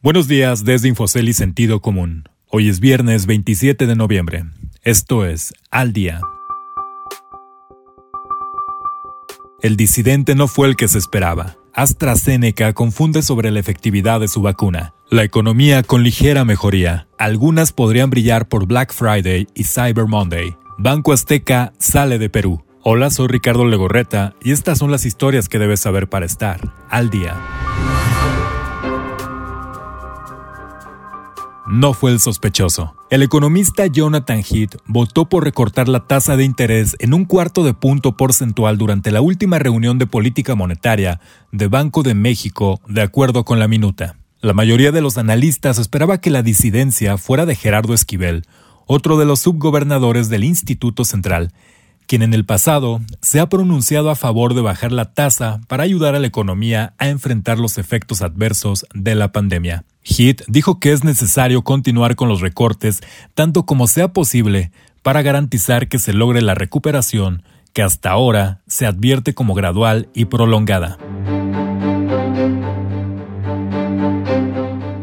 Buenos días desde Infocel y Sentido Común. Hoy es viernes 27 de noviembre. Esto es Al Día. El disidente no fue el que se esperaba. AstraZeneca confunde sobre la efectividad de su vacuna. La economía con ligera mejoría. Algunas podrían brillar por Black Friday y Cyber Monday. Banco Azteca sale de Perú. Hola, soy Ricardo Legorreta y estas son las historias que debes saber para estar al día. No fue el sospechoso. El economista Jonathan Heath votó por recortar la tasa de interés en un cuarto de punto porcentual durante la última reunión de política monetaria de Banco de México, de acuerdo con la minuta. La mayoría de los analistas esperaba que la disidencia fuera de Gerardo Esquivel, otro de los subgobernadores del Instituto Central, quien en el pasado se ha pronunciado a favor de bajar la tasa para ayudar a la economía a enfrentar los efectos adversos de la pandemia. Heath dijo que es necesario continuar con los recortes tanto como sea posible para garantizar que se logre la recuperación que hasta ahora se advierte como gradual y prolongada.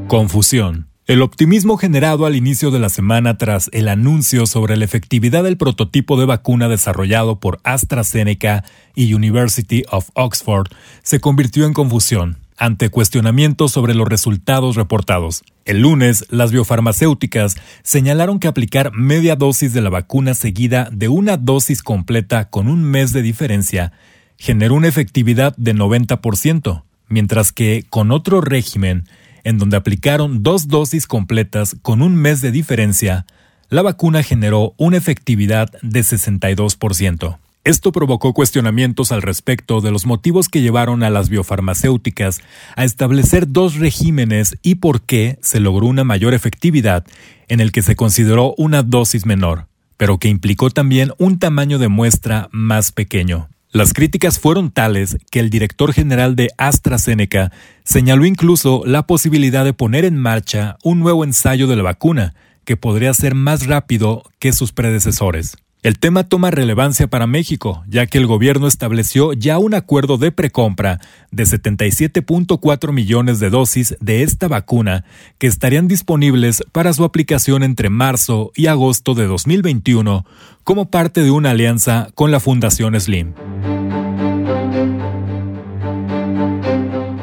Confusión. El optimismo generado al inicio de la semana tras el anuncio sobre la efectividad del prototipo de vacuna desarrollado por AstraZeneca y University of Oxford se convirtió en confusión ante cuestionamientos sobre los resultados reportados. El lunes, las biofarmacéuticas señalaron que aplicar media dosis de la vacuna seguida de una dosis completa con un mes de diferencia generó una efectividad de 90%, mientras que con otro régimen en donde aplicaron dos dosis completas con un mes de diferencia, la vacuna generó una efectividad de 62%. Esto provocó cuestionamientos al respecto de los motivos que llevaron a las biofarmacéuticas a establecer dos regímenes y por qué se logró una mayor efectividad en el que se consideró una dosis menor, pero que implicó también un tamaño de muestra más pequeño. Las críticas fueron tales que el director general de AstraZeneca señaló incluso la posibilidad de poner en marcha un nuevo ensayo de la vacuna, que podría ser más rápido que sus predecesores. El tema toma relevancia para México, ya que el gobierno estableció ya un acuerdo de precompra de 77.4 millones de dosis de esta vacuna que estarían disponibles para su aplicación entre marzo y agosto de 2021 como parte de una alianza con la Fundación Slim.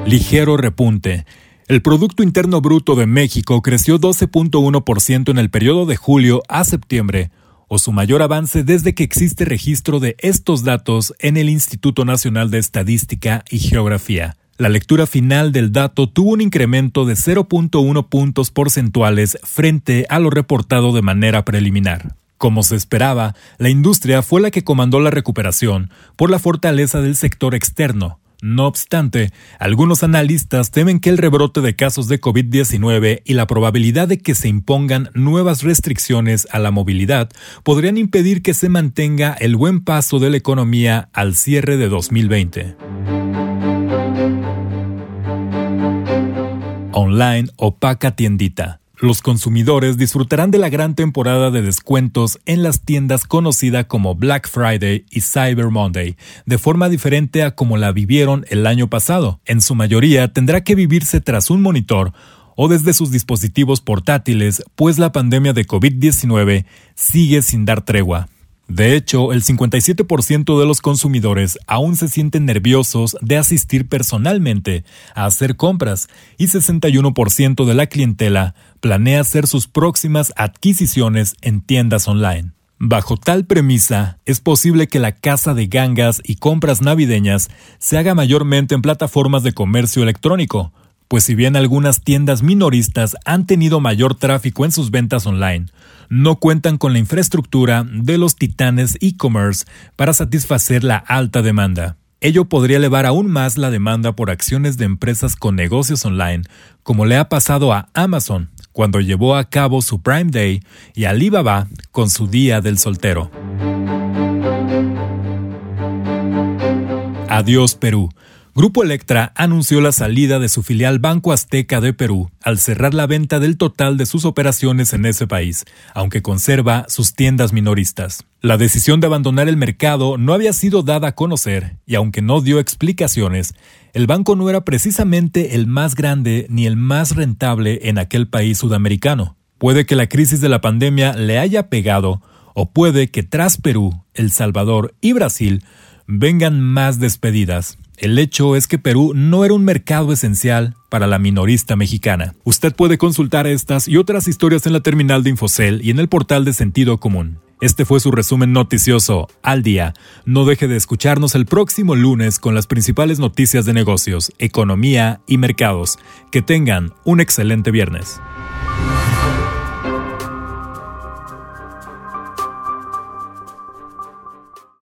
Ligero repunte. El Producto Interno Bruto de México creció 12.1% en el periodo de julio a septiembre, o su mayor avance desde que existe registro de estos datos en el Instituto Nacional de Estadística y Geografía. La lectura final del dato tuvo un incremento de 0.1 puntos porcentuales frente a lo reportado de manera preliminar. Como se esperaba, la industria fue la que comandó la recuperación por la fortaleza del sector externo, no obstante, algunos analistas temen que el rebrote de casos de COVID-19 y la probabilidad de que se impongan nuevas restricciones a la movilidad podrían impedir que se mantenga el buen paso de la economía al cierre de 2020. Online opaca tiendita los consumidores disfrutarán de la gran temporada de descuentos en las tiendas conocida como Black Friday y Cyber Monday, de forma diferente a como la vivieron el año pasado. En su mayoría tendrá que vivirse tras un monitor o desde sus dispositivos portátiles, pues la pandemia de COVID-19 sigue sin dar tregua. De hecho, el 57% de los consumidores aún se sienten nerviosos de asistir personalmente a hacer compras y 61% de la clientela planea hacer sus próximas adquisiciones en tiendas online. Bajo tal premisa, es posible que la casa de gangas y compras navideñas se haga mayormente en plataformas de comercio electrónico, pues si bien algunas tiendas minoristas han tenido mayor tráfico en sus ventas online, no cuentan con la infraestructura de los titanes e-commerce para satisfacer la alta demanda. Ello podría elevar aún más la demanda por acciones de empresas con negocios online, como le ha pasado a Amazon cuando llevó a cabo su Prime Day y Alibaba con su Día del Soltero. Adiós Perú. Grupo Electra anunció la salida de su filial Banco Azteca de Perú al cerrar la venta del total de sus operaciones en ese país, aunque conserva sus tiendas minoristas. La decisión de abandonar el mercado no había sido dada a conocer y aunque no dio explicaciones, el banco no era precisamente el más grande ni el más rentable en aquel país sudamericano. Puede que la crisis de la pandemia le haya pegado o puede que tras Perú, El Salvador y Brasil vengan más despedidas. El hecho es que Perú no era un mercado esencial para la minorista mexicana. Usted puede consultar estas y otras historias en la terminal de Infocel y en el portal de Sentido Común. Este fue su resumen noticioso al día. No deje de escucharnos el próximo lunes con las principales noticias de negocios, economía y mercados. Que tengan un excelente viernes.